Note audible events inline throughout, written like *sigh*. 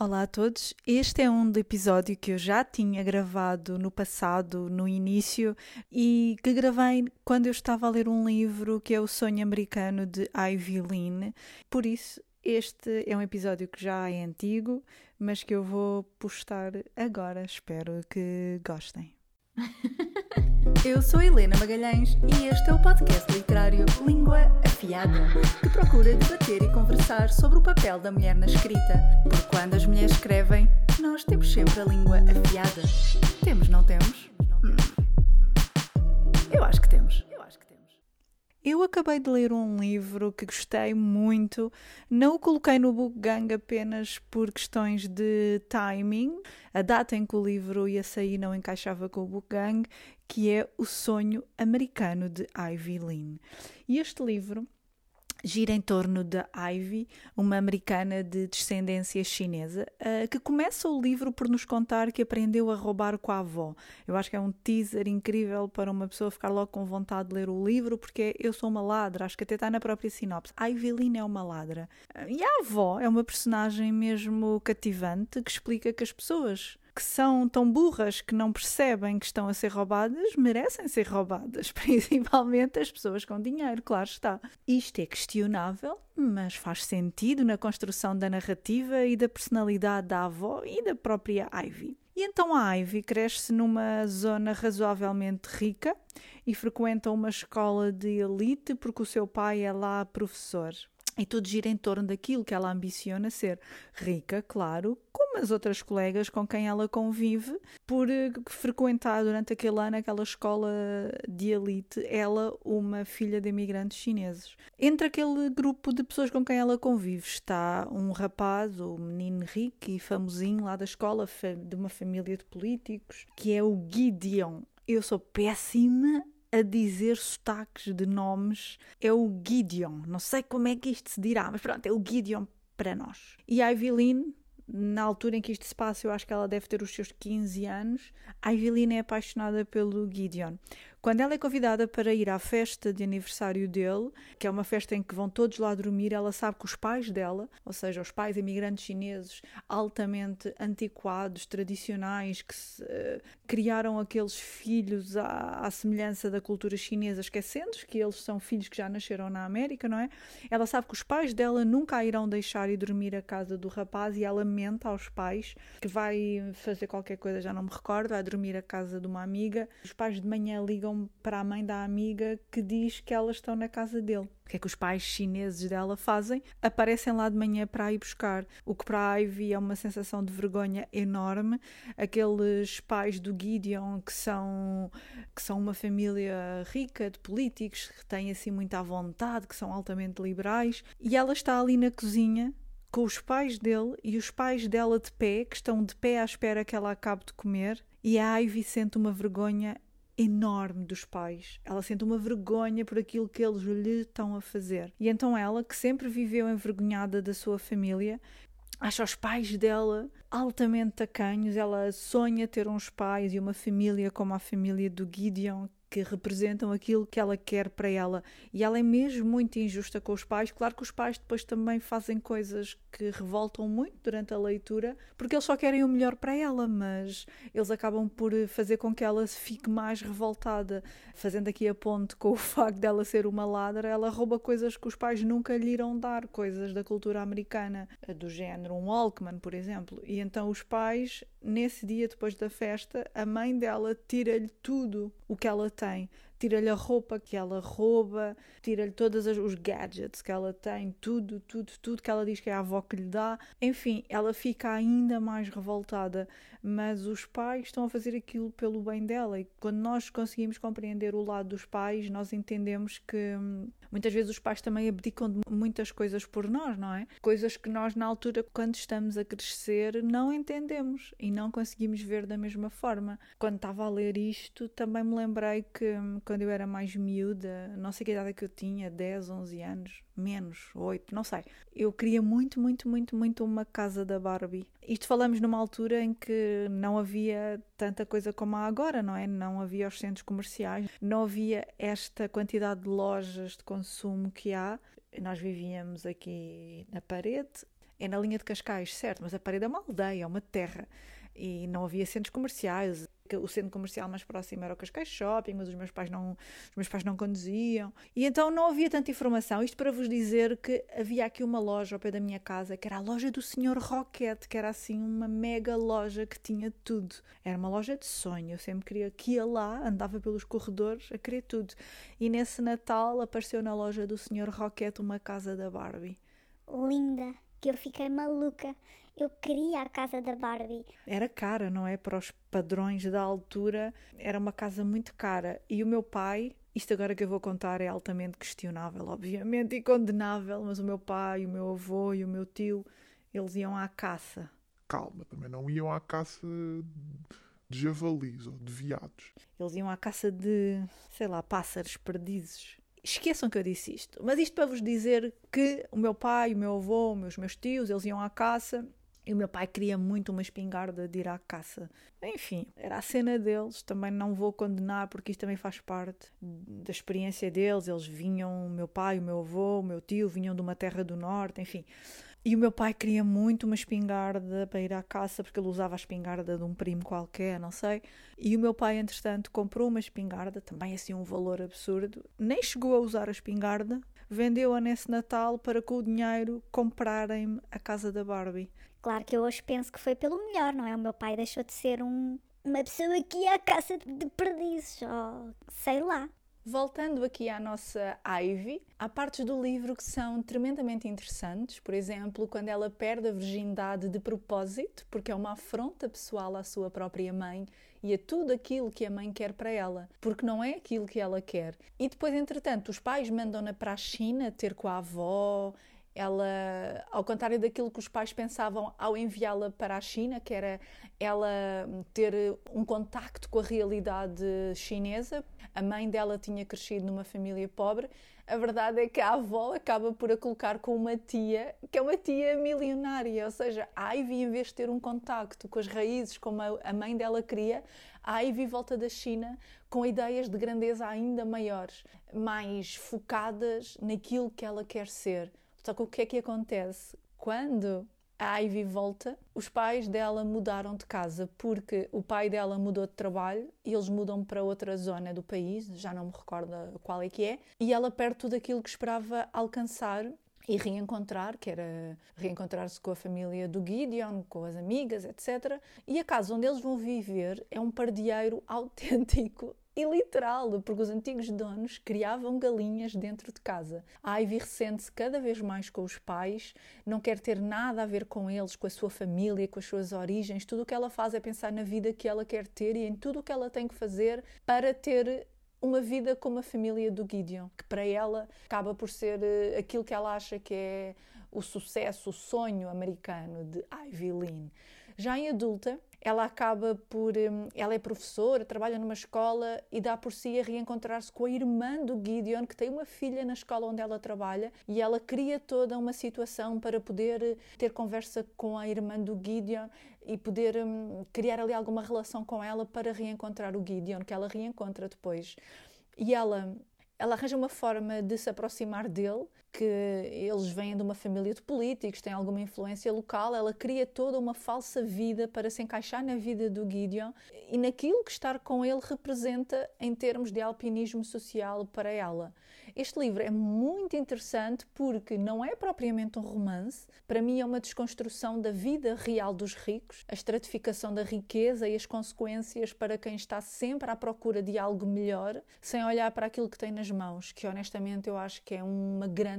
Olá a todos. Este é um episódio que eu já tinha gravado no passado, no início, e que gravei quando eu estava a ler um livro que é O Sonho Americano de Ivy Lynn. Por isso, este é um episódio que já é antigo, mas que eu vou postar agora. Espero que gostem. *laughs* Eu sou Helena Magalhães e este é o podcast literário Língua Afiada, que procura debater e conversar sobre o papel da mulher na escrita. Porque quando as mulheres escrevem, nós temos sempre a língua afiada. Temos, não temos? Eu acho que temos. Eu acabei de ler um livro que gostei muito, não o coloquei no Book Gang apenas por questões de timing, a data em que o livro ia sair não encaixava com o Book Gang, que é O Sonho Americano de Ivy Lynn. E este livro gira em torno da Ivy, uma americana de descendência chinesa, uh, que começa o livro por nos contar que aprendeu a roubar com a avó. Eu acho que é um teaser incrível para uma pessoa ficar logo com vontade de ler o livro, porque eu sou uma ladra, acho que até está na própria sinopse. A Lynn é uma ladra. E a avó é uma personagem mesmo cativante que explica que as pessoas que são tão burras que não percebem que estão a ser roubadas merecem ser roubadas, *laughs* principalmente as pessoas com dinheiro, claro está. Isto é questionável, mas faz sentido na construção da narrativa e da personalidade da avó e da própria Ivy. E então a Ivy cresce numa zona razoavelmente rica e frequenta uma escola de elite porque o seu pai é lá professor. E tudo gira em torno daquilo que ela ambiciona ser. Rica, claro, como as outras colegas com quem ela convive, por eh, frequentar durante aquele ano aquela escola de elite, ela, uma filha de imigrantes chineses. Entre aquele grupo de pessoas com quem ela convive está um rapaz, o menino rico e famosinho lá da escola, de uma família de políticos, que é o Gideon. Eu sou péssima a dizer sotaques de nomes é o Gideon. Não sei como é que isto se dirá, mas pronto, é o Gideon para nós. E a Evelyn, na altura em que isto se passa, eu acho que ela deve ter os seus 15 anos. A Evelyn é apaixonada pelo Gideon. Quando ela é convidada para ir à festa de aniversário dele, que é uma festa em que vão todos lá dormir, ela sabe que os pais dela, ou seja, os pais imigrantes chineses altamente antiquados, tradicionais, que se, uh, criaram aqueles filhos à, à semelhança da cultura chinesa, esquecendo que eles são filhos que já nasceram na América, não é? Ela sabe que os pais dela nunca a irão deixar ir dormir à casa do rapaz e ela mente aos pais que vai fazer qualquer coisa, já não me recordo, vai dormir à casa de uma amiga. Os pais de manhã ligam para a mãe da amiga que diz que elas estão na casa dele. O que é que os pais chineses dela fazem? Aparecem lá de manhã para ir buscar. O que para a Ivy é uma sensação de vergonha enorme. Aqueles pais do Gideon que são, que são uma família rica de políticos, que têm assim muita vontade, que são altamente liberais. E ela está ali na cozinha com os pais dele e os pais dela de pé, que estão de pé à espera que ela acabe de comer. E a Ivy sente uma vergonha enorme dos pais. Ela sente uma vergonha por aquilo que eles lhe estão a fazer. E então ela, que sempre viveu envergonhada da sua família, acha os pais dela altamente tacanhos. Ela sonha ter uns pais e uma família como a família do Gideon, que representam aquilo que ela quer para ela. E ela é mesmo muito injusta com os pais. Claro que os pais depois também fazem coisas que revoltam muito durante a leitura, porque eles só querem o melhor para ela, mas eles acabam por fazer com que ela fique mais revoltada. Fazendo aqui a ponte com o *laughs* facto dela ser uma ladra, ela rouba coisas que os pais nunca lhe irão dar, coisas da cultura americana, do género um Walkman, por exemplo. E então os pais, nesse dia depois da festa, a mãe dela tira-lhe tudo o que ela tem tira-lhe a roupa que ela rouba, tira-lhe todos os gadgets que ela tem, tudo, tudo, tudo que ela diz que é a avó que lhe dá. Enfim, ela fica ainda mais revoltada, mas os pais estão a fazer aquilo pelo bem dela. E quando nós conseguimos compreender o lado dos pais, nós entendemos que hum, muitas vezes os pais também abdicam de muitas coisas por nós, não é? Coisas que nós, na altura, quando estamos a crescer, não entendemos e não conseguimos ver da mesma forma. Quando estava a ler isto, também me lembrei que hum, quando eu era mais miúda, não sei que idade é que eu tinha, 10, 11 anos, menos, 8, não sei. Eu queria muito, muito, muito, muito uma casa da Barbie. Isto falamos numa altura em que não havia tanta coisa como há agora, não é? Não havia os centros comerciais, não havia esta quantidade de lojas de consumo que há. Nós vivíamos aqui na parede É na linha de Cascais, certo, mas a parede é uma aldeia, é uma terra. E não havia centros comerciais o centro comercial mais próximo era o Cascais Shopping, mas os meus pais não, os meus pais não conduziam. E então não havia tanta informação. Isto para vos dizer que havia aqui uma loja ao pé da minha casa, que era a loja do Sr. Roquette, que era assim uma mega loja que tinha tudo. Era uma loja de sonho. Eu sempre queria que ia lá, andava pelos corredores a querer tudo. E nesse Natal apareceu na loja do Sr. Roquette uma casa da Barbie. Linda, que eu fiquei maluca. Eu queria a casa da Barbie. Era cara, não é? Para os padrões da altura, era uma casa muito cara. E o meu pai, isto agora que eu vou contar é altamente questionável, obviamente, e condenável, mas o meu pai, o meu avô e o meu tio, eles iam à caça. Calma, também não iam à caça de javalis ou de viados. Eles iam à caça de, sei lá, pássaros perdizes. Esqueçam que eu disse isto, mas isto para vos dizer que o meu pai, o meu avô, os meus, meus tios, eles iam à caça e o meu pai queria muito uma espingarda de ir à caça. Enfim, era a cena deles. Também não vou condenar porque isto também faz parte da experiência deles. Eles vinham, o meu pai, o meu avô, o meu tio, vinham de uma terra do norte, enfim. E o meu pai queria muito uma espingarda para ir à caça, porque ele usava a espingarda de um primo qualquer, não sei. E o meu pai, entretanto, comprou uma espingarda, também assim um valor absurdo. Nem chegou a usar a espingarda, vendeu-a nesse Natal para com o dinheiro comprarem-me a casa da Barbie. Claro que eu hoje penso que foi pelo melhor, não é? O meu pai deixou de ser um, uma pessoa que ia à caça de perdizes, ou sei lá. Voltando aqui à nossa Ivy, há partes do livro que são tremendamente interessantes. Por exemplo, quando ela perde a virgindade de propósito, porque é uma afronta pessoal à sua própria mãe e a tudo aquilo que a mãe quer para ela, porque não é aquilo que ela quer. E depois, entretanto, os pais mandam-na para a China ter com a avó ela, ao contrário daquilo que os pais pensavam ao enviá-la para a China, que era ela ter um contacto com a realidade chinesa, a mãe dela tinha crescido numa família pobre. A verdade é que a avó acaba por a colocar com uma tia, que é uma tia milionária, ou seja, a Ivy, em vez de ter um contacto com as raízes como a mãe dela queria, a Ivy volta da China com ideias de grandeza ainda maiores, mais focadas naquilo que ela quer ser só que o que é que acontece? Quando a Ivy volta, os pais dela mudaram de casa porque o pai dela mudou de trabalho e eles mudam para outra zona do país, já não me recordo qual é que é, e ela perde tudo aquilo que esperava alcançar e reencontrar, que era reencontrar-se com a família do Gideon, com as amigas, etc. E a casa onde eles vão viver é um pardieiro *laughs* autêntico e literal, porque os antigos donos criavam galinhas dentro de casa. A Ivy ressente-se cada vez mais com os pais, não quer ter nada a ver com eles, com a sua família, com as suas origens. Tudo o que ela faz é pensar na vida que ela quer ter e em tudo o que ela tem que fazer para ter uma vida como a família do Gideon, que para ela acaba por ser eh, aquilo que ela acha que é o sucesso, o sonho americano de Ivy Lynn. Já em adulta, ela acaba por. Hum, ela é professora, trabalha numa escola e dá por si a reencontrar-se com a irmã do Gideon, que tem uma filha na escola onde ela trabalha, e ela cria toda uma situação para poder eh, ter conversa com a irmã do Gideon e poder um, criar ali alguma relação com ela para reencontrar o Gideon, que ela reencontra depois. E ela ela arranja uma forma de se aproximar dele, que eles vêm de uma família de políticos, têm alguma influência local, ela cria toda uma falsa vida para se encaixar na vida do Gideon e naquilo que estar com ele representa em termos de alpinismo social para ela. Este livro é muito interessante porque não é propriamente um romance, para mim é uma desconstrução da vida real dos ricos, a estratificação da riqueza e as consequências para quem está sempre à procura de algo melhor, sem olhar para aquilo que tem nas mãos, que honestamente eu acho que é uma grande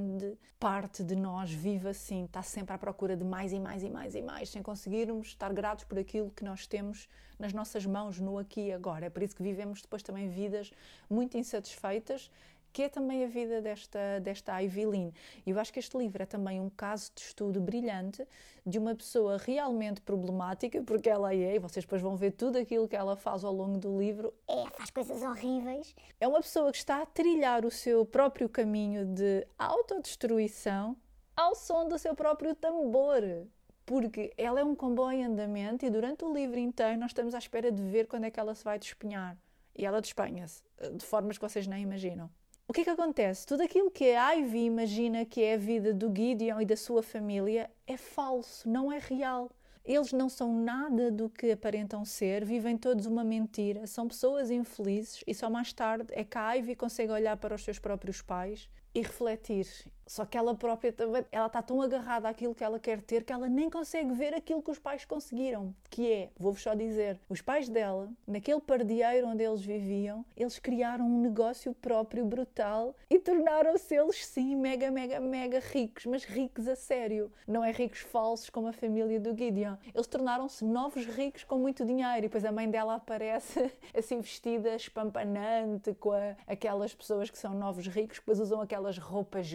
parte de nós vive assim, está sempre à procura de mais e mais e mais e mais, sem conseguirmos estar gratos por aquilo que nós temos nas nossas mãos, no aqui e agora. É por isso que vivemos depois também vidas muito insatisfeitas que é também a vida desta, desta. E eu acho que este livro é também um caso de estudo brilhante de uma pessoa realmente problemática, porque ela é, e vocês depois vão ver tudo aquilo que ela faz ao longo do livro. É, faz coisas horríveis. É uma pessoa que está a trilhar o seu próprio caminho de autodestruição ao som do seu próprio tambor. Porque ela é um comboio em andamento e durante o livro inteiro nós estamos à espera de ver quando é que ela se vai despenhar. E ela despenha-se, de formas que vocês nem imaginam. O que é que acontece? Tudo aquilo que a Ivy imagina que é a vida do Gideon e da sua família é falso, não é real. Eles não são nada do que aparentam ser, vivem todos uma mentira, são pessoas infelizes e só mais tarde é que a Ivy consegue olhar para os seus próprios pais e refletir só que ela própria também, ela está tão agarrada àquilo que ela quer ter que ela nem consegue ver aquilo que os pais conseguiram. Que é, vou-vos só dizer, os pais dela, naquele pardieiro onde eles viviam, eles criaram um negócio próprio brutal e tornaram-se eles sim mega, mega, mega ricos, mas ricos a sério. Não é ricos falsos como a família do Gideon. Eles tornaram-se novos ricos com muito dinheiro e depois a mãe dela aparece *laughs* assim vestida espampanante com a, aquelas pessoas que são novos ricos, que depois usam aquelas roupas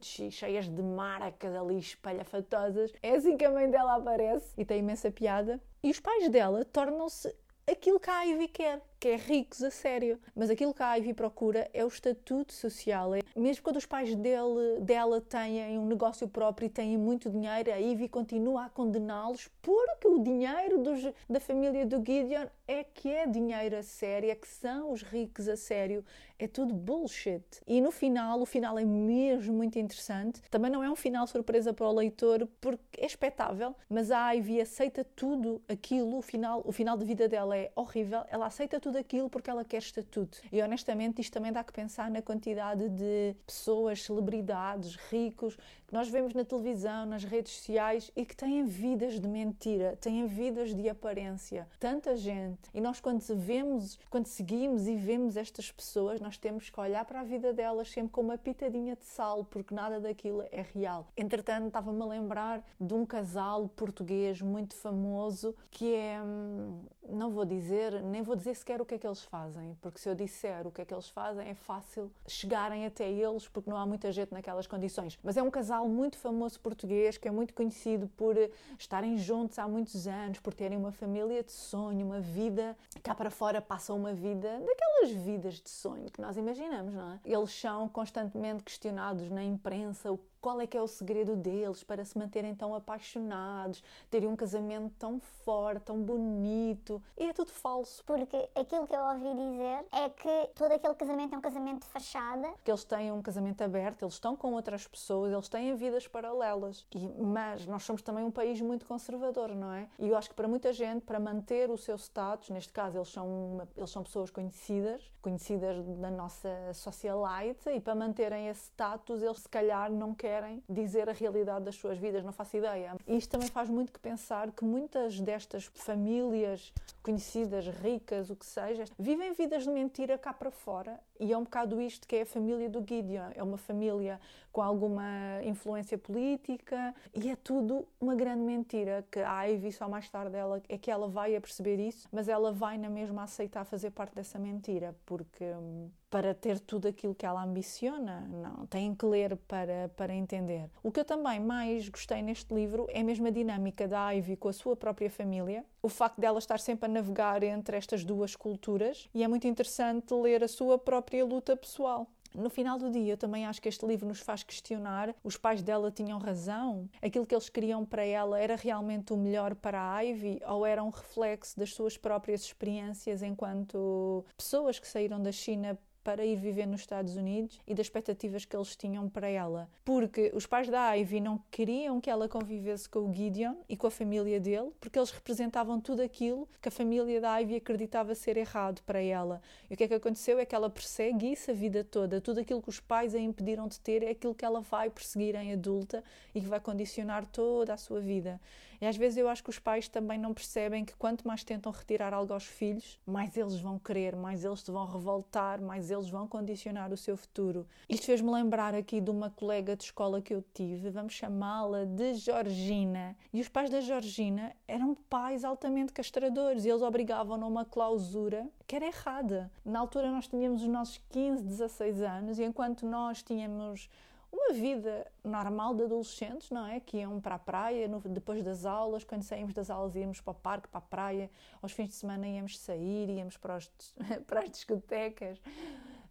Gucci, cheias de marcas ali espalhafatosas. É assim que a mãe dela aparece e tem imensa piada. E os pais dela tornam-se aquilo que a Ivy quer que é ricos a sério. Mas aquilo que a Ivy procura é o estatuto social. É, mesmo quando os pais dele, dela têm um negócio próprio e têm muito dinheiro, a Ivy continua a condená-los porque o dinheiro dos, da família do Gideon é que é dinheiro a sério, é que são os ricos a sério. É tudo bullshit. E no final, o final é mesmo muito interessante. Também não é um final surpresa para o leitor porque é espetável, mas a Ivy aceita tudo aquilo. O final, o final de vida dela é horrível. Ela aceita tudo tudo aquilo porque ela quer estatuto. E honestamente, isto também dá que pensar na quantidade de pessoas, celebridades, ricos, que nós vemos na televisão, nas redes sociais e que têm vidas de mentira, têm vidas de aparência. Tanta gente. E nós, quando vemos, quando seguimos e vemos estas pessoas, nós temos que olhar para a vida delas sempre com uma pitadinha de sal, porque nada daquilo é real. Entretanto, estava-me a lembrar de um casal português muito famoso que é. Hum, não vou dizer, nem vou dizer sequer o que é que eles fazem, porque se eu disser o que é que eles fazem é fácil chegarem até eles, porque não há muita gente naquelas condições. Mas é um casal muito famoso português que é muito conhecido por estarem juntos há muitos anos, por terem uma família de sonho, uma vida cá para fora passam uma vida daquelas vidas de sonho que nós imaginamos, não é? Eles são constantemente questionados na imprensa o qual é que é o segredo deles para se manterem tão apaixonados, terem um casamento tão forte, tão bonito? E é tudo falso. Porque aquilo que eu ouvi dizer é que todo aquele casamento é um casamento de fachada. Que eles têm um casamento aberto, eles estão com outras pessoas, eles têm vidas paralelas. E, mas nós somos também um país muito conservador, não é? E eu acho que para muita gente, para manter o seu status, neste caso eles são, uma, eles são pessoas conhecidas, conhecidas da nossa socialite, e para manterem esse status, eles se calhar não querem querem dizer a realidade das suas vidas, não faço ideia. Isto também faz muito que pensar que muitas destas famílias conhecidas, ricas, o que seja, vivem vidas de mentira cá para fora. E é um bocado isto que é a família do Gideon. É uma família com alguma influência política e é tudo uma grande mentira que a Ivy só mais tarde ela, é que ela vai a perceber isso, mas ela vai na mesma aceitar fazer parte dessa mentira, porque hum, para ter tudo aquilo que ela ambiciona, não, tem que ler para, para entender. O que eu também mais gostei neste livro é mesmo a dinâmica da Ivy com a sua própria família, o facto dela estar sempre a navegar entre estas duas culturas e é muito interessante ler a sua própria luta pessoal. No final do dia, eu também acho que este livro nos faz questionar: os pais dela tinham razão? Aquilo que eles queriam para ela era realmente o melhor para a Ivy ou era um reflexo das suas próprias experiências enquanto pessoas que saíram da China para ir viver nos Estados Unidos e das expectativas que eles tinham para ela. Porque os pais da Ivy não queriam que ela convivesse com o Gideon e com a família dele, porque eles representavam tudo aquilo que a família da Ivy acreditava ser errado para ela. E o que é que aconteceu é que ela persegue isso a vida toda. Tudo aquilo que os pais a impediram de ter é aquilo que ela vai perseguir em adulta e que vai condicionar toda a sua vida. E às vezes eu acho que os pais também não percebem que quanto mais tentam retirar algo aos filhos, mais eles vão querer, mais eles se vão revoltar, mais eles vão condicionar o seu futuro. Isto fez-me lembrar aqui de uma colega de escola que eu tive, vamos chamá-la de Georgina. E os pais da Georgina eram pais altamente castradores e eles obrigavam-na a uma clausura que era errada. Na altura nós tínhamos os nossos 15, 16 anos e enquanto nós tínhamos uma vida normal de adolescentes, não é? Que iam para a praia no, depois das aulas, quando saímos das aulas íamos para o parque, para a praia, aos fins de semana íamos sair, íamos para, os, *laughs* para as discotecas.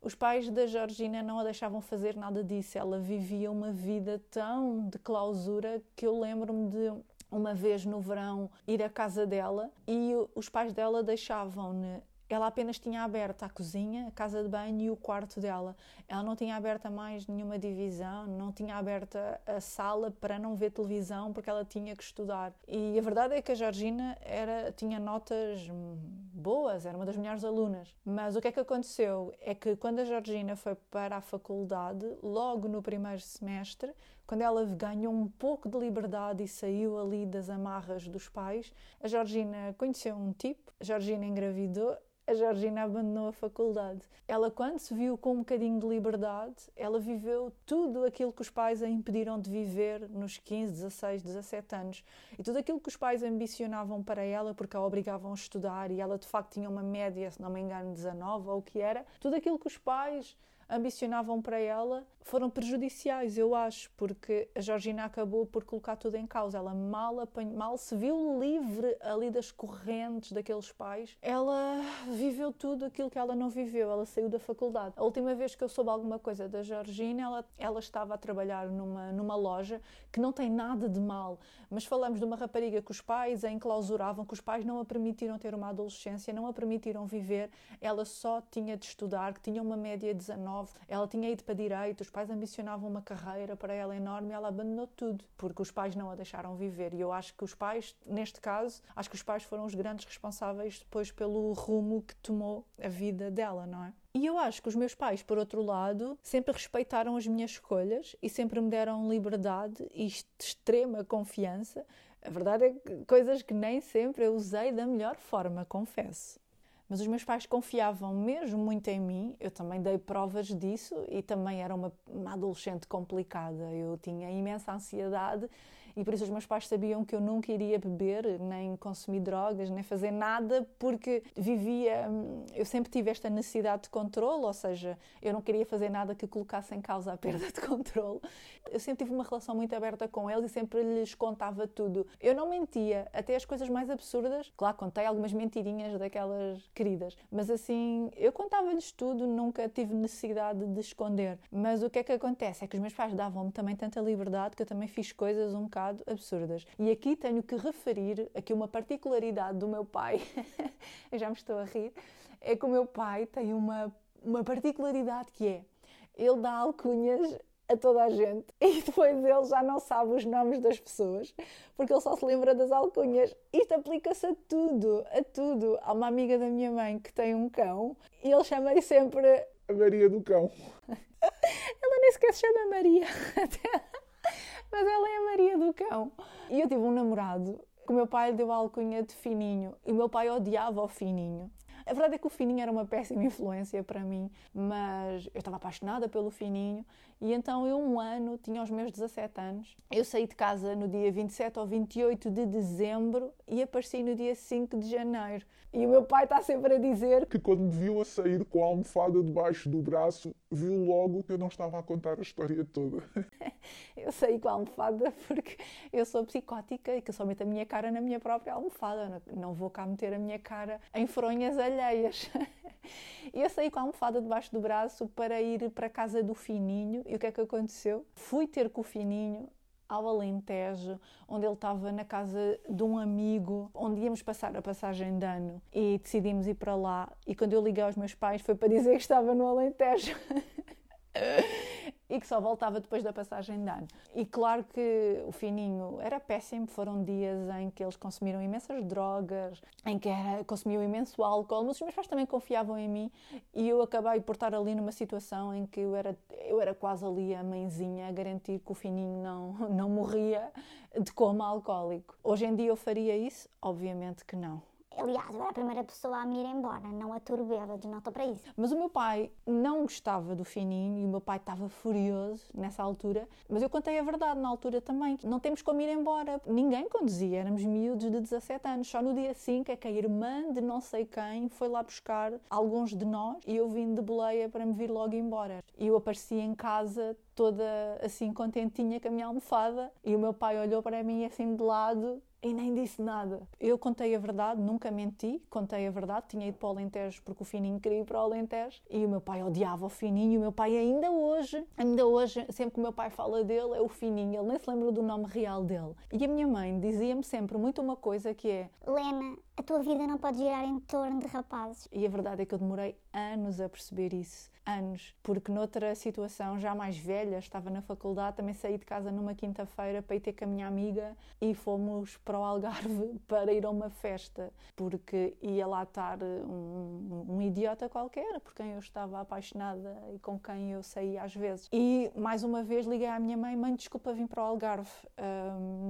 Os pais da Georgina não a deixavam fazer nada disso, ela vivia uma vida tão de clausura que eu lembro-me de uma vez no verão ir à casa dela e os pais dela deixavam-ne ela apenas tinha aberta a cozinha, a casa de banho e o quarto dela. Ela não tinha aberta mais nenhuma divisão, não tinha aberta a sala para não ver televisão porque ela tinha que estudar. E a verdade é que a Georgina era, tinha notas boas, era uma das melhores alunas. Mas o que é que aconteceu? É que quando a Georgina foi para a faculdade, logo no primeiro semestre, quando ela ganhou um pouco de liberdade e saiu ali das amarras dos pais, a Georgina conheceu um tipo, a Georgina engravidou, a Georgina abandonou a faculdade. Ela, quando se viu com um bocadinho de liberdade, ela viveu tudo aquilo que os pais a impediram de viver nos 15, 16, 17 anos. E tudo aquilo que os pais ambicionavam para ela, porque a obrigavam a estudar e ela de facto tinha uma média, se não me engano, 19 ou o que era, tudo aquilo que os pais ambicionavam para ela foram prejudiciais, eu acho, porque a Georgina acabou por colocar tudo em causa. Ela mal, apanhou, mal se viu livre ali das correntes daqueles pais. Ela viveu tudo aquilo que ela não viveu. Ela saiu da faculdade. A última vez que eu soube alguma coisa da Georgina, ela, ela estava a trabalhar numa, numa loja que não tem nada de mal, mas falamos de uma rapariga que os pais a enclausuravam, que os pais não a permitiram ter uma adolescência, não a permitiram viver. Ela só tinha de estudar, que tinha uma média 19, ela tinha ido para direito, os pais ambicionavam uma carreira para ela enorme e ela abandonou tudo, porque os pais não a deixaram viver. E eu acho que os pais, neste caso, acho que os pais foram os grandes responsáveis depois pelo rumo que tomou a vida dela, não é? E eu acho que os meus pais, por outro lado, sempre respeitaram as minhas escolhas e sempre me deram liberdade e extrema confiança. A verdade é que coisas que nem sempre eu usei da melhor forma, confesso. Mas os meus pais confiavam mesmo muito em mim, eu também dei provas disso e também era uma, uma adolescente complicada. Eu tinha imensa ansiedade e por isso os meus pais sabiam que eu nunca iria beber, nem consumir drogas, nem fazer nada, porque vivia. Eu sempre tive esta necessidade de controle, ou seja, eu não queria fazer nada que colocasse em causa a perda de controle. Eu sempre tive uma relação muito aberta com eles e sempre lhes contava tudo. Eu não mentia, até as coisas mais absurdas. Claro, contei algumas mentirinhas daquelas queridas, mas assim, eu contava-lhes tudo, nunca tive necessidade de esconder. Mas o que é que acontece? É que os meus pais davam-me também tanta liberdade que eu também fiz coisas um bocado absurdas. E aqui tenho que referir aqui uma particularidade do meu pai, *laughs* eu já me estou a rir, é que o meu pai tem uma, uma particularidade que é, ele dá alcunhas a toda a gente *laughs* e depois ele já não sabe os nomes das pessoas porque ele só se lembra das alcunhas. Isto aplica-se a tudo, a tudo. Há uma amiga da minha mãe que tem um cão e ele chama-lhe sempre a Maria do Cão. *laughs* Ela nem sequer se chama Maria. Mas ela é a Maria do Cão. E eu tive um namorado que o meu pai lhe deu a alcunha de Fininho e o meu pai odiava o Fininho. A verdade é que o Fininho era uma péssima influência para mim, mas eu estava apaixonada pelo Fininho e então eu, um ano, tinha os meus 17 anos, eu saí de casa no dia 27 ou 28 de dezembro e apareci no dia 5 de janeiro. E o meu pai está sempre a dizer que quando me viu a sair com a almofada debaixo do braço, viu logo que eu não estava a contar a história toda. *laughs* eu saí com a almofada porque eu sou psicótica e que só meto a minha cara na minha própria almofada. Não vou cá meter a minha cara em fronhas alheias. *laughs* eu saí com a almofada debaixo do braço para ir para a casa do Fininho. E o que é que aconteceu? Fui ter com o Fininho ao Alentejo, onde ele estava na casa de um amigo, onde íamos passar a passagem de ano e decidimos ir para lá. E quando eu liguei aos meus pais foi para dizer que estava no Alentejo. *laughs* e que só voltava depois da passagem de ano. E claro que o fininho era péssimo, foram dias em que eles consumiram imensas drogas, em que era, consumiam imenso álcool, mas os meus pais também confiavam em mim e eu acabei por estar ali numa situação em que eu era, eu era quase ali a mãezinha a garantir que o fininho não, não morria de coma alcoólico. Hoje em dia eu faria isso? Obviamente que não. Aliás, eu era a primeira pessoa a me ir embora, não a de nota para isso. Mas o meu pai não gostava do fininho e o meu pai estava furioso nessa altura. Mas eu contei a verdade na altura também. Não temos como ir embora. Ninguém conduzia, éramos miúdos de 17 anos. Só no dia 5 é que a irmã de não sei quem foi lá buscar alguns de nós e eu vim de boleia para me vir logo embora. E eu apareci em casa toda assim contentinha com a minha almofada e o meu pai olhou para mim assim de lado e nem disse nada. Eu contei a verdade, nunca menti, contei a verdade. Tinha ido para o Alentejo porque o Fininho queria ir para o Alentejo e o meu pai odiava o Fininho. E o meu pai, ainda hoje, ainda hoje, sempre que o meu pai fala dele, é o Fininho. Ele nem se lembra do nome real dele. E a minha mãe dizia-me sempre muito uma coisa que é: Lena, a tua vida não pode girar em torno de rapazes. E a verdade é que eu demorei anos a perceber isso anos, porque noutra situação, já mais velha, estava na faculdade, também saí de casa numa quinta-feira para ir ter com a minha amiga e fomos para o Algarve *laughs* para ir a uma festa, porque ia lá estar um, um idiota qualquer, por quem eu estava apaixonada e com quem eu saía às vezes. E mais uma vez liguei à minha mãe: mãe, desculpa, vim para o Algarve,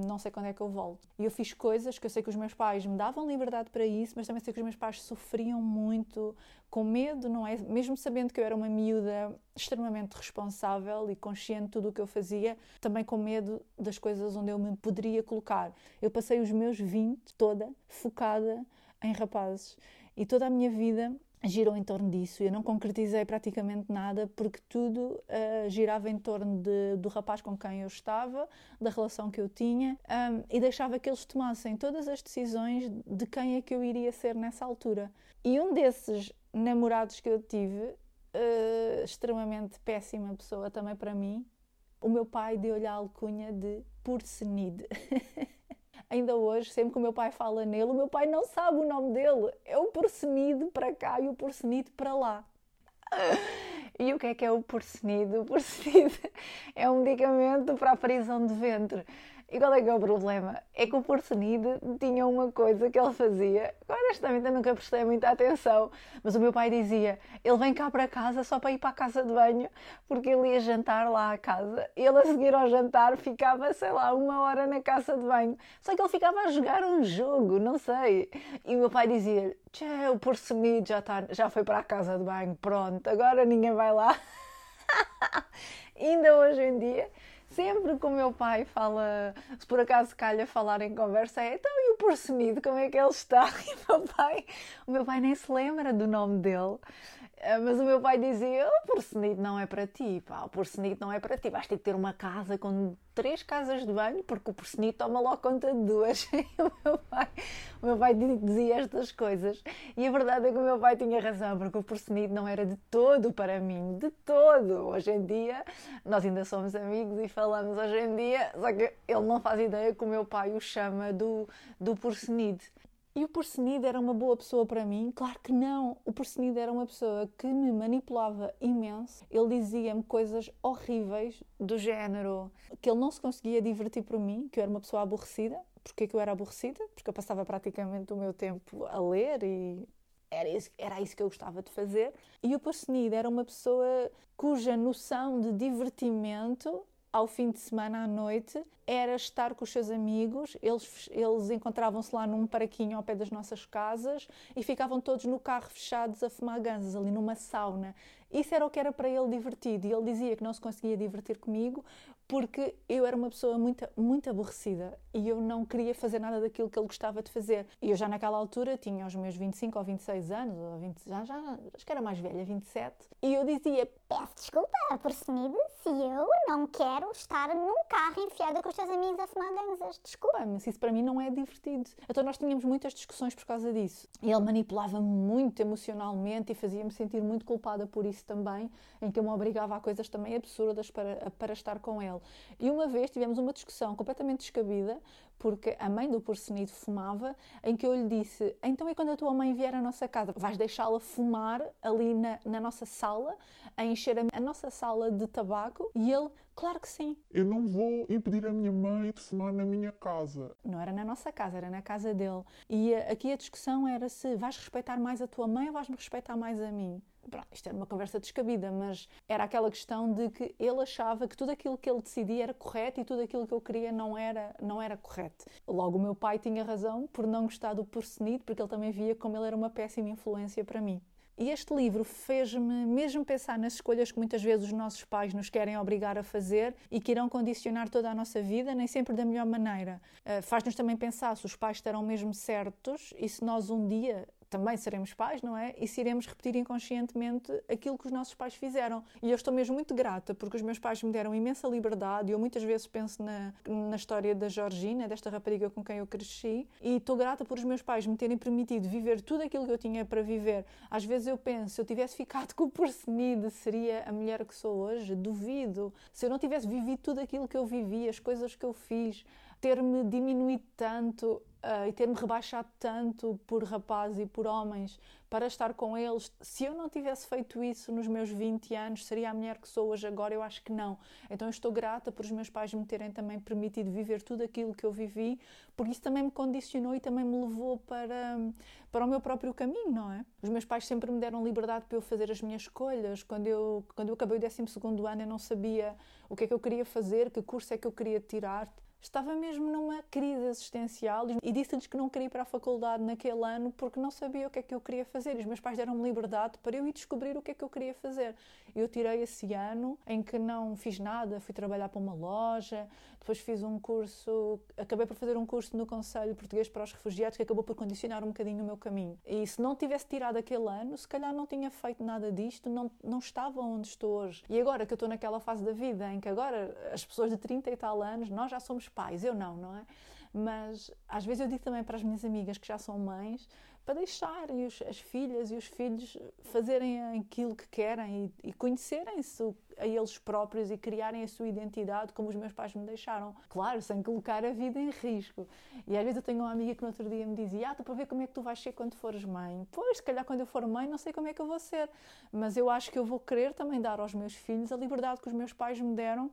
não sei quando é que eu volto. E eu fiz coisas que eu sei que os meus pais me davam liberdade para isso, mas também sei que os meus pais sofriam muito com medo, não é? Mesmo sabendo que eu era uma miúda extremamente responsável e consciente de tudo o que eu fazia, também com medo das coisas onde eu me poderia colocar. Eu passei os meus 20 toda focada em rapazes e toda a minha vida girou em torno disso. Eu não concretizei praticamente nada porque tudo uh, girava em torno de, do rapaz com quem eu estava, da relação que eu tinha um, e deixava que eles tomassem todas as decisões de quem é que eu iria ser nessa altura. E um desses namorados que eu tive, uh, extremamente péssima pessoa também para mim, o meu pai deu-lhe a alcunha de Porcenide. *laughs* Ainda hoje, sempre que o meu pai fala nele, o meu pai não sabe o nome dele. É o Porcenide para cá e o Porcenide para lá. E o que é que é o Porcenide? O Porcenide *laughs* é um medicamento para a prisão de ventre. E qual é que é o problema? É que o porcenide tinha uma coisa que ele fazia, honestamente eu nunca prestei muita atenção, mas o meu pai dizia, ele vem cá para casa só para ir para a casa de banho, porque ele ia jantar lá à casa. Ele a seguir ao jantar ficava, sei lá, uma hora na casa de banho. Só que ele ficava a jogar um jogo, não sei. E o meu pai dizia, tchê, o porcenide já, tá, já foi para a casa de banho, pronto, agora ninguém vai lá. *laughs* Ainda hoje em dia sempre que o meu pai fala, se por acaso calha falar em conversa, é então e o porcenido, como é que ele está? *laughs* E o meu pai, o meu pai nem se lembra do nome dele. Eh, mas o meu pai dizia: o porcenido não é para ti, pá, o porcenido não é para ti. Vais ter que ter uma casa com três casas de banho, porque o porcenido toma logo conta de duas. *laughs* E o meu pai, o meu pai dizia estas coisas. E a verdade é que o meu pai tinha razão, porque o porcenido não era de todo para mim, de todo. Hoje em dia, nós ainda somos amigos e falamos hoje em dia, só que ele não faz ideia que o meu pai o chama do, do porcenido. E o Porcenide era uma boa pessoa para mim? Claro que não. O Porcenide era uma pessoa que me manipulava imenso. Ele dizia-me coisas horríveis, do género que ele não se conseguia divertir por mim, que eu era uma pessoa aborrecida. Porquê que eu era aborrecida? Porque eu passava praticamente o meu tempo a ler e era isso, era isso que eu gostava de fazer. E o Porcenide era uma pessoa cuja noção de divertimento ao fim de semana à noite era estar com os seus amigos, eles, eles encontravam-se lá num paraquinho ao pé das nossas casas e ficavam todos no carro fechados a fumar ganzas, ali numa sauna. Isso era o que era para ele divertido e ele dizia que não se conseguia divertir comigo porque eu era uma pessoa muito, muito aborrecida e eu não queria fazer nada daquilo que ele gostava de fazer. E eu já naquela altura tinha os meus 25 ou 26 anos, ou 20, já, já, acho que era mais velha, 27, e eu dizia: Peço desculpa, Porcenide, se eu não quero estar num carro enfiada com os teus amigos a fumar ganzas. Desculpa. Mas isso para mim não é divertido. Então nós tínhamos muitas discussões por causa disso. E ele manipulava-me muito emocionalmente e fazia-me sentir muito culpada por isso também, em que eu me obrigava a coisas também absurdas para, para estar com ele. E uma vez tivemos uma discussão completamente descabida, porque a mãe do porcenito fumava, em que eu lhe disse: Então, e quando a tua mãe vier à nossa casa, vais deixá-la fumar ali na, na nossa sala, a encher a, a nossa sala de tabaco? E ele: Claro que sim. Eu não vou impedir a minha mãe de fumar na minha casa. Não era na nossa casa, era na casa dele. E aqui a discussão era se vais respeitar mais a tua mãe ou vais me respeitar mais a mim. Pronto, isto era uma conversa descabida, mas era aquela questão de que ele achava que tudo aquilo que ele decidia era correto e tudo aquilo que eu queria não era, não era correto. Logo, o meu pai tinha razão por não gostar do porcenito, porque ele também via como ele era uma péssima influência para mim. E este livro fez-me mesmo pensar nas escolhas que muitas vezes os nossos pais nos querem obrigar a fazer e que irão condicionar toda a nossa vida, nem sempre da melhor maneira. Uh, Faz-nos também pensar se os pais estarão mesmo certos e se nós um dia também seremos pais, não é? E se iremos repetir inconscientemente aquilo que os nossos pais fizeram. E eu estou mesmo muito grata porque os meus pais me deram imensa liberdade. Eu muitas vezes penso na, na história da Georgina, desta rapariga com quem eu cresci, e estou grata por os meus pais me terem permitido viver tudo aquilo que eu tinha para viver. Às vezes eu penso, se eu tivesse ficado com o porcenide, seria a mulher que sou hoje? Duvido. Se eu não tivesse vivido tudo aquilo que eu vivi, as coisas que eu fiz, ter-me diminuído tanto uh, e ter-me rebaixado tanto por rapazes e por homens para estar com eles. Se eu não tivesse feito isso nos meus 20 anos, seria a mulher que sou hoje agora? Eu acho que não. Então eu estou grata por os meus pais me terem também permitido viver tudo aquilo que eu vivi, porque isso também me condicionou e também me levou para, para o meu próprio caminho, não é? Os meus pais sempre me deram liberdade para eu fazer as minhas escolhas. Quando eu, quando eu acabei o 12 ano, eu não sabia o que é que eu queria fazer, que curso é que eu queria tirar estava mesmo numa crise existencial e disse-lhes que não queria ir para a faculdade naquele ano porque não sabia o que é que eu queria fazer. E os meus pais deram-me liberdade para eu ir descobrir o que é que eu queria fazer. Eu tirei esse ano em que não fiz nada, fui trabalhar para uma loja, depois fiz um curso, acabei por fazer um curso no Conselho Português para os Refugiados que acabou por condicionar um bocadinho o meu caminho. E se não tivesse tirado aquele ano, se calhar não tinha feito nada disto, não, não estava onde estou hoje. E agora que eu estou naquela fase da vida em que agora as pessoas de 30 e tal anos, nós já somos pais, eu não, não é? Mas às vezes eu digo também para as minhas amigas que já são mães para deixarem as filhas e os filhos fazerem aquilo que querem e, e conhecerem-se a eles próprios e criarem a sua identidade como os meus pais me deixaram. Claro, sem colocar a vida em risco. E às vezes eu tenho uma amiga que no outro dia me dizia: Ah, estou para ver como é que tu vais ser quando fores mãe. Pois, se calhar quando eu for mãe, não sei como é que eu vou ser. Mas eu acho que eu vou querer também dar aos meus filhos a liberdade que os meus pais me deram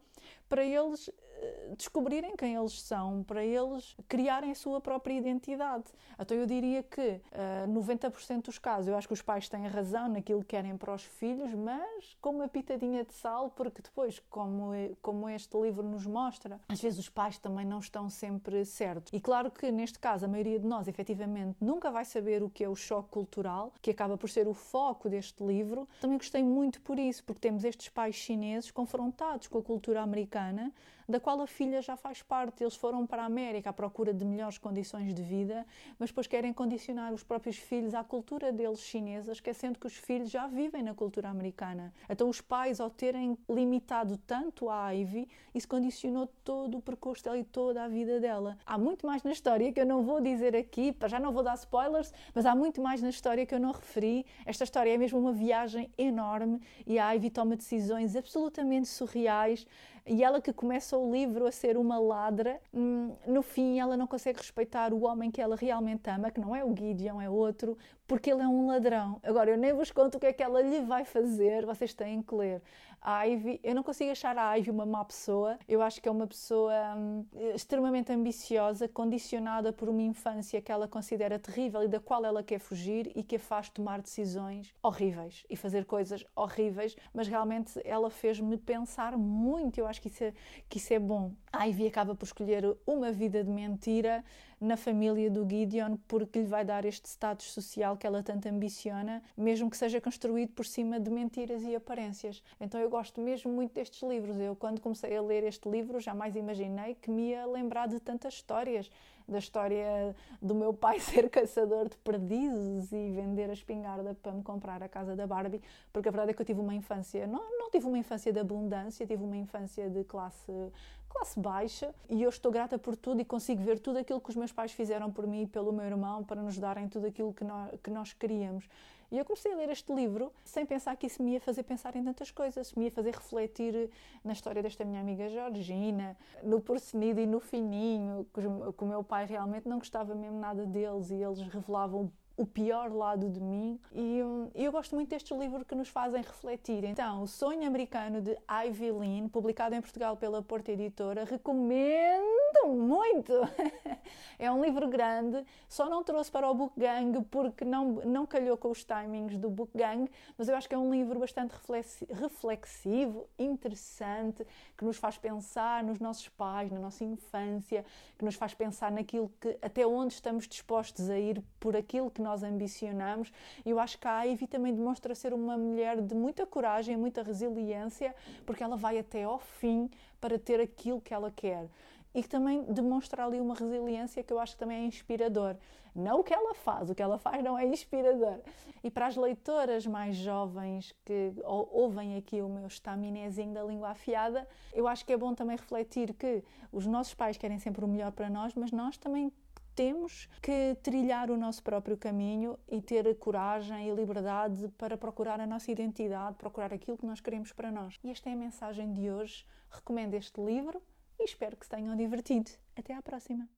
para eles eh, descobrirem quem eles são, para eles criarem a sua própria identidade. Então eu diria que uh, eh, 90% dos casos eu acho que os pais têm razão naquilo que querem para os filhos, mas com uma pitadinha de sal porque depois, como, como este livro nos mostra, às vezes os pais também não estão sempre certos. E claro que neste caso a maioria de nós efetivamente nunca vai saber o que é o choque cultural, que acaba por ser o foco deste livro. Também gostei muito por isso, porque temos estes pais chineses confrontados com a cultura americana, da qual a filha já faz parte. Eles foram para a América à procura de melhores condições de vida, mas depois querem condicionar os próprios filhos à cultura deles chinesa, esquecendo que os filhos já vivem na cultura americana. Então os pais, ao terem limitado tanto a Ivy, isso condicionou todo o percurso dela e toda a vida dela. Há muito mais na história que eu não vou dizer aqui, já não vou dar spoilers, mas há muito mais na história que eu não referi. Esta história é mesmo uma viagem enorme e a Ivy toma decisões absolutamente surreais e ela que começa o livro a ser uma ladra, hum, no fim ela não consegue respeitar o homem que ela realmente ama, que não é o Gideon, é outro, porque ele é um ladrão. Agora, eu nem vos conto o que é que ela lhe vai fazer, vocês têm que ler. A Ivy, eu não consigo achar a Ivy uma má pessoa, eu acho que é uma pessoa hum, extremamente ambiciosa, condicionada por uma infância que ela considera terrível e da qual ela quer fugir e que a faz tomar decisões horríveis e fazer coisas horríveis, mas realmente ela fez-me pensar muito, eu acho que isso é, que isso é bom. A Ivy acaba por escolher uma vida de mentira na família do Gideon porque lhe vai dar este status social que ela tanto ambiciona, mesmo que seja construído por cima de mentiras e aparências. Então eu gosto mesmo muito destes livros. Eu, quando comecei a ler este livro, jamais imaginei que me ia lembrar de tantas histórias da história do meu pai *laughs* ser caçador de perdizes e vender a espingarda para me comprar a casa da Barbie, porque a verdade é que eu tive uma infância, não, não tive uma infância de abundância, tive uma infância de classe classe baixa e eu estou grata por tudo e consigo ver tudo aquilo que os meus pais fizeram por mim e pelo meu irmão para nos darem tudo aquilo que nós, que nós queríamos. E eu comecei a ler este livro sem pensar que isso me ia fazer pensar em tantas coisas, me ia fazer refletir na história desta minha amiga Georgina, no porcenido e no fininho, que o meu pai realmente não gostava mesmo nada deles e eles revelavam o pior lado de mim e um, eu gosto muito destes livros que nos fazem refletir. Então, O Sonho Americano de Ivy Lynn, publicado em Portugal pela Porta Editora, recomendo muito! *laughs* é um livro grande, só não trouxe para o Book Gang porque não, não calhou com os timings do Book Gang, mas eu acho que é um livro bastante reflexivo, interessante, que nos faz pensar nos nossos pais, na nossa infância, que nos faz pensar naquilo que até onde estamos dispostos a ir por aquilo que nós ambicionamos. E eu acho que a Ivy também demonstra ser uma mulher de muita coragem, muita resiliência, porque ela vai até ao fim para ter aquilo que ela quer e que também demonstra ali uma resiliência que eu acho que também é inspirador. Não o que ela faz, o que ela faz não é inspirador. E para as leitoras mais jovens que ouvem aqui o meu estaminézinho da língua afiada, eu acho que é bom também refletir que os nossos pais querem sempre o melhor para nós, mas nós também temos que trilhar o nosso próprio caminho e ter a coragem e liberdade para procurar a nossa identidade, procurar aquilo que nós queremos para nós. E esta é a mensagem de hoje. Recomendo este livro e espero que se tenham divertido. Até à próxima!